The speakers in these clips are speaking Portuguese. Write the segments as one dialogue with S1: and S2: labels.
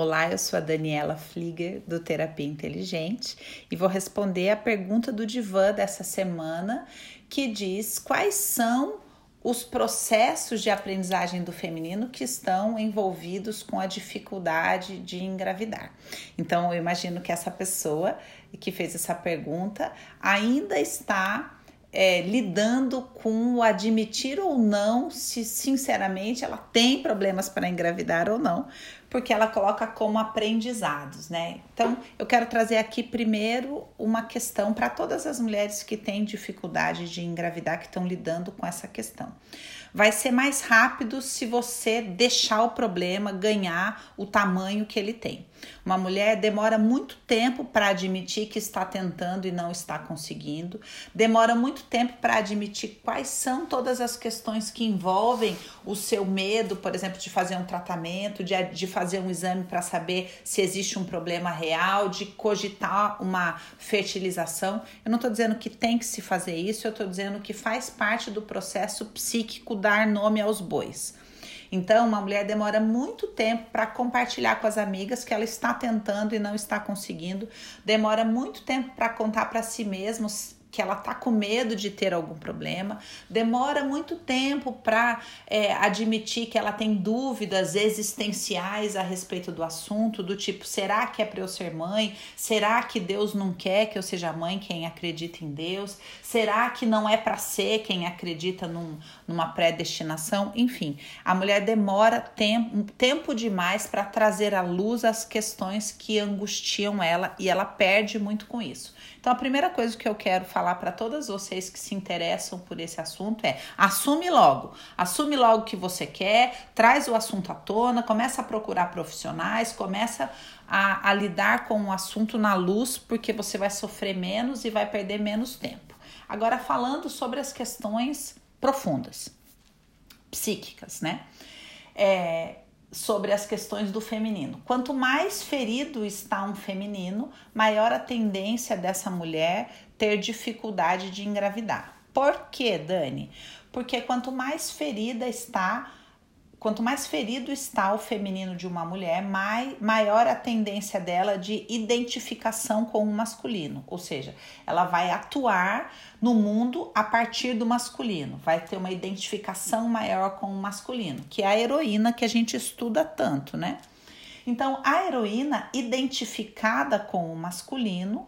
S1: Olá, eu sou a Daniela Flieger do Terapia Inteligente e vou responder a pergunta do divã dessa semana que diz quais são os processos de aprendizagem do feminino que estão envolvidos com a dificuldade de engravidar. Então, eu imagino que essa pessoa que fez essa pergunta ainda está é, lidando com o admitir ou não se sinceramente ela tem problemas para engravidar ou não, porque ela coloca como aprendizados, né? Então, eu quero trazer aqui primeiro uma questão para todas as mulheres que têm dificuldade de engravidar, que estão lidando com essa questão. Vai ser mais rápido se você deixar o problema ganhar o tamanho que ele tem. Uma mulher demora muito tempo para admitir que está tentando e não está conseguindo, demora muito tempo para admitir quais são todas as questões que envolvem o seu medo, por exemplo, de fazer um tratamento, de, de fazer um exame para saber se existe um problema real, de cogitar uma fertilização. Eu não estou dizendo que tem que se fazer isso, eu estou dizendo que faz parte do processo psíquico dar nome aos bois. Então, uma mulher demora muito tempo para compartilhar com as amigas que ela está tentando e não está conseguindo, demora muito tempo para contar para si mesma que ela tá com medo de ter algum problema, demora muito tempo para é, admitir que ela tem dúvidas existenciais a respeito do assunto, do tipo: será que é para eu ser mãe? Será que Deus não quer que eu seja mãe? Quem acredita em Deus? Será que não é para ser quem acredita num, numa predestinação? Enfim, a mulher demora tempo, tempo demais para trazer à luz as questões que angustiam ela e ela perde muito com isso. Então, a primeira coisa que eu quero falar para todas vocês que se interessam por esse assunto é: assume logo, assume logo o que você quer, traz o assunto à tona, começa a procurar profissionais, começa a, a lidar com o assunto na luz, porque você vai sofrer menos e vai perder menos tempo. Agora, falando sobre as questões profundas, psíquicas, né? É, sobre as questões do feminino. Quanto mais ferido está um feminino, maior a tendência dessa mulher ter dificuldade de engravidar. Por quê, Dani? Porque quanto mais ferida está quanto mais ferido está o feminino de uma mulher, mai, maior a tendência dela de identificação com o masculino. Ou seja, ela vai atuar no mundo a partir do masculino, vai ter uma identificação maior com o masculino, que é a heroína que a gente estuda tanto, né? Então, a heroína identificada com o masculino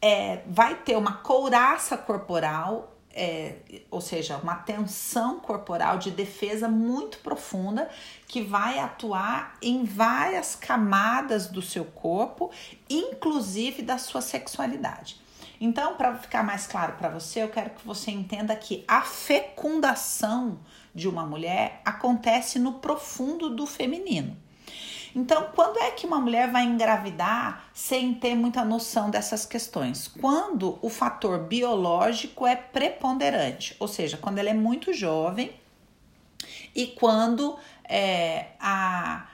S1: é, vai ter uma couraça corporal é, ou seja, uma tensão corporal de defesa muito profunda que vai atuar em várias camadas do seu corpo, inclusive da sua sexualidade. Então, para ficar mais claro para você, eu quero que você entenda que a fecundação de uma mulher acontece no profundo do feminino. Então, quando é que uma mulher vai engravidar sem ter muita noção dessas questões? Quando o fator biológico é preponderante, ou seja, quando ela é muito jovem e quando é, a,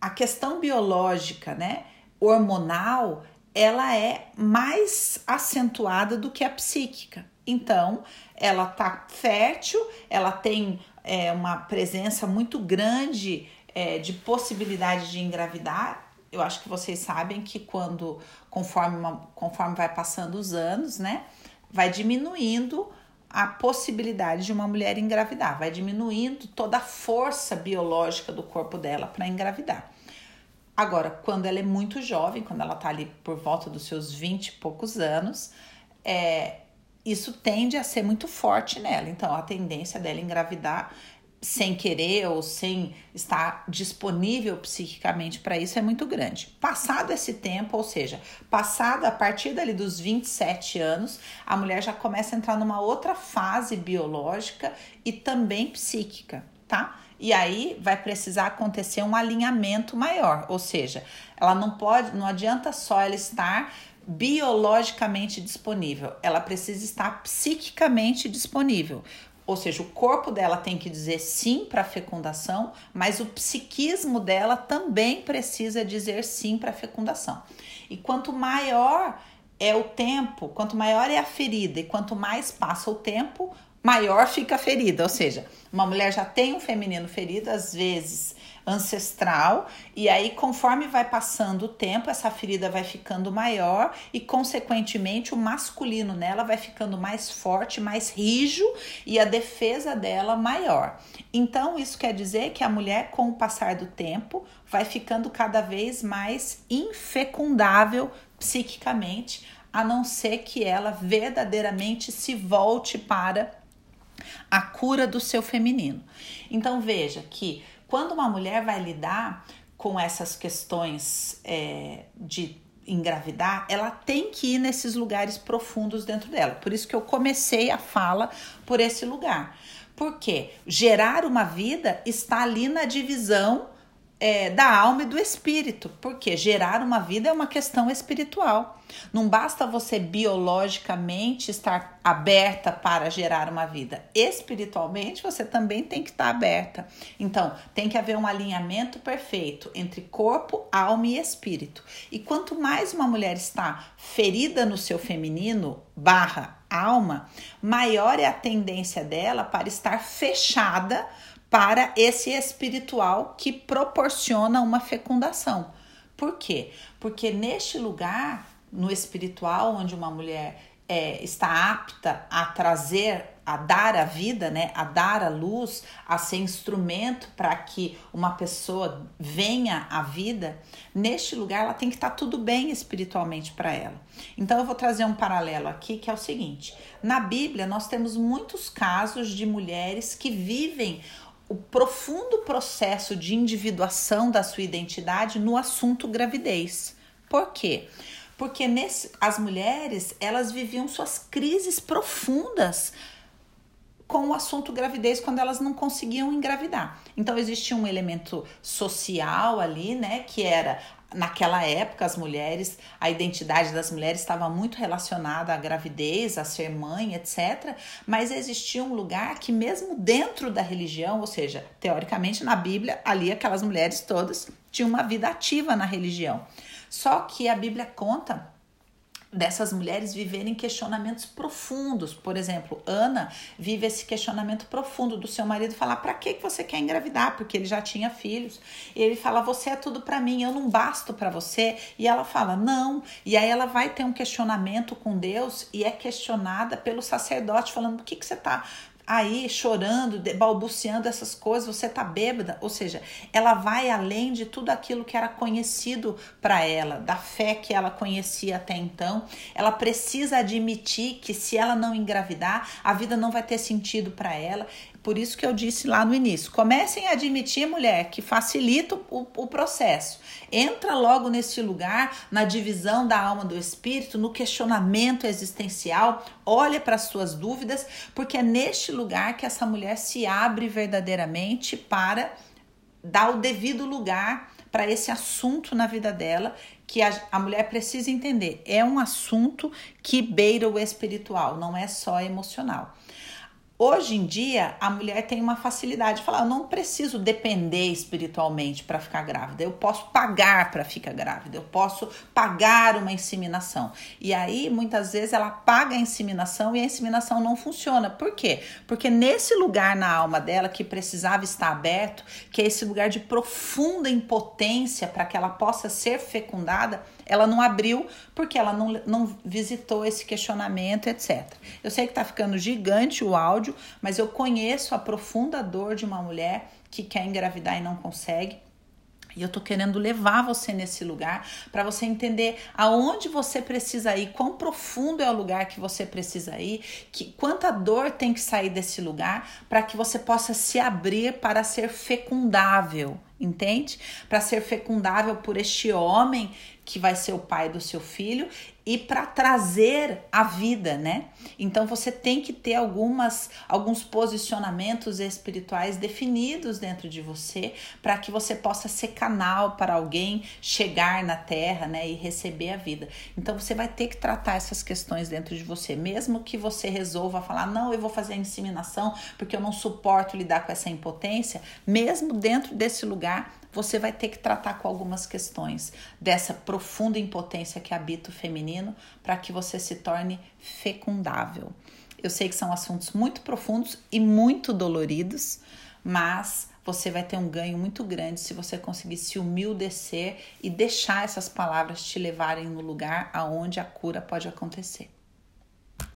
S1: a questão biológica, né, hormonal, ela é mais acentuada do que a psíquica. Então, ela tá fértil, ela tem é, uma presença muito grande é, de possibilidade de engravidar, eu acho que vocês sabem que quando, conforme, uma, conforme vai passando os anos, né, vai diminuindo a possibilidade de uma mulher engravidar, vai diminuindo toda a força biológica do corpo dela para engravidar. Agora, quando ela é muito jovem, quando ela tá ali por volta dos seus 20 e poucos anos, é, isso tende a ser muito forte nela. Então, a tendência dela engravidar sem querer ou sem estar disponível psiquicamente para isso é muito grande. Passado esse tempo, ou seja, passado a partir dali dos 27 anos, a mulher já começa a entrar numa outra fase biológica e também psíquica, tá? E aí vai precisar acontecer um alinhamento maior, ou seja, ela não pode, não adianta só ela estar biologicamente disponível, ela precisa estar psiquicamente disponível. Ou seja, o corpo dela tem que dizer sim para a fecundação, mas o psiquismo dela também precisa dizer sim para a fecundação. E quanto maior é o tempo, quanto maior é a ferida e quanto mais passa o tempo, maior fica a ferida. Ou seja, uma mulher já tem um feminino ferido, às vezes ancestral, e aí, conforme vai passando o tempo, essa ferida vai ficando maior e, consequentemente, o masculino nela vai ficando mais forte, mais rijo e a defesa dela maior. Então, isso quer dizer que a mulher, com o passar do tempo, vai ficando cada vez mais infecundável psiquicamente, a não ser que ela verdadeiramente se volte para a cura do seu feminino. Então veja que quando uma mulher vai lidar com essas questões é, de engravidar, ela tem que ir nesses lugares profundos dentro dela. Por isso que eu comecei a fala por esse lugar. Porque gerar uma vida está ali na divisão é, da alma e do espírito, porque gerar uma vida é uma questão espiritual. Não basta você biologicamente estar aberta para gerar uma vida. Espiritualmente, você também tem que estar aberta. Então, tem que haver um alinhamento perfeito entre corpo, alma e espírito. E quanto mais uma mulher está ferida no seu feminino, barra alma, maior é a tendência dela para estar fechada para esse espiritual que proporciona uma fecundação. Por quê? Porque neste lugar, no espiritual, onde uma mulher é, está apta a trazer, a dar a vida, né, a dar a luz, a ser instrumento para que uma pessoa venha à vida, neste lugar ela tem que estar tá tudo bem espiritualmente para ela. Então eu vou trazer um paralelo aqui que é o seguinte: na Bíblia nós temos muitos casos de mulheres que vivem o profundo processo de individuação da sua identidade no assunto gravidez. Por quê? Porque nesse, as mulheres elas viviam suas crises profundas com o assunto gravidez quando elas não conseguiam engravidar. Então existia um elemento social ali, né, que era naquela época as mulheres, a identidade das mulheres estava muito relacionada à gravidez, a ser mãe, etc. Mas existia um lugar que mesmo dentro da religião, ou seja, teoricamente na Bíblia, ali aquelas mulheres todas tinham uma vida ativa na religião. Só que a Bíblia conta dessas mulheres viverem questionamentos profundos. Por exemplo, Ana vive esse questionamento profundo do seu marido falar: "Para que que você quer engravidar?" Porque ele já tinha filhos. E ele fala: "Você é tudo para mim, eu não basto para você". E ela fala: "Não". E aí ela vai ter um questionamento com Deus e é questionada pelo sacerdote falando: "Por que que você tá aí chorando, balbuciando essas coisas, você tá bêbada, ou seja, ela vai além de tudo aquilo que era conhecido para ela, da fé que ela conhecia até então. Ela precisa admitir que se ela não engravidar, a vida não vai ter sentido para ela. Por isso que eu disse lá no início: comecem a admitir, mulher, que facilita o, o processo. Entra logo nesse lugar, na divisão da alma do espírito, no questionamento existencial, olha para as suas dúvidas, porque é neste lugar que essa mulher se abre verdadeiramente para dar o devido lugar para esse assunto na vida dela que a, a, mulher precisa entender. É um assunto que beira o espiritual, não é só emocional. Hoje em dia, a mulher tem uma facilidade de falar: eu não preciso depender espiritualmente para ficar grávida, eu posso pagar para ficar grávida, eu posso pagar uma inseminação. E aí, muitas vezes, ela paga a inseminação e a inseminação não funciona. Por quê? Porque nesse lugar na alma dela que precisava estar aberto, que é esse lugar de profunda impotência para que ela possa ser fecundada, ela não abriu porque ela não, não visitou esse questionamento, etc. Eu sei que está ficando gigante o áudio, mas eu conheço a profunda dor de uma mulher que quer engravidar e não consegue. E eu tô querendo levar você nesse lugar para você entender aonde você precisa ir, quão profundo é o lugar que você precisa ir, que quanta dor tem que sair desse lugar para que você possa se abrir para ser fecundável, entende? Para ser fecundável por este homem que vai ser o pai do seu filho e para trazer a vida, né? Então você tem que ter algumas alguns posicionamentos espirituais definidos dentro de você para que você possa ser canal para alguém chegar na terra, né, e receber a vida. Então você vai ter que tratar essas questões dentro de você, mesmo que você resolva falar: "Não, eu vou fazer a inseminação porque eu não suporto lidar com essa impotência", mesmo dentro desse lugar você vai ter que tratar com algumas questões dessa profunda impotência que habita o feminino para que você se torne fecundável. Eu sei que são assuntos muito profundos e muito doloridos, mas você vai ter um ganho muito grande se você conseguir se humildecer e deixar essas palavras te levarem no lugar aonde a cura pode acontecer.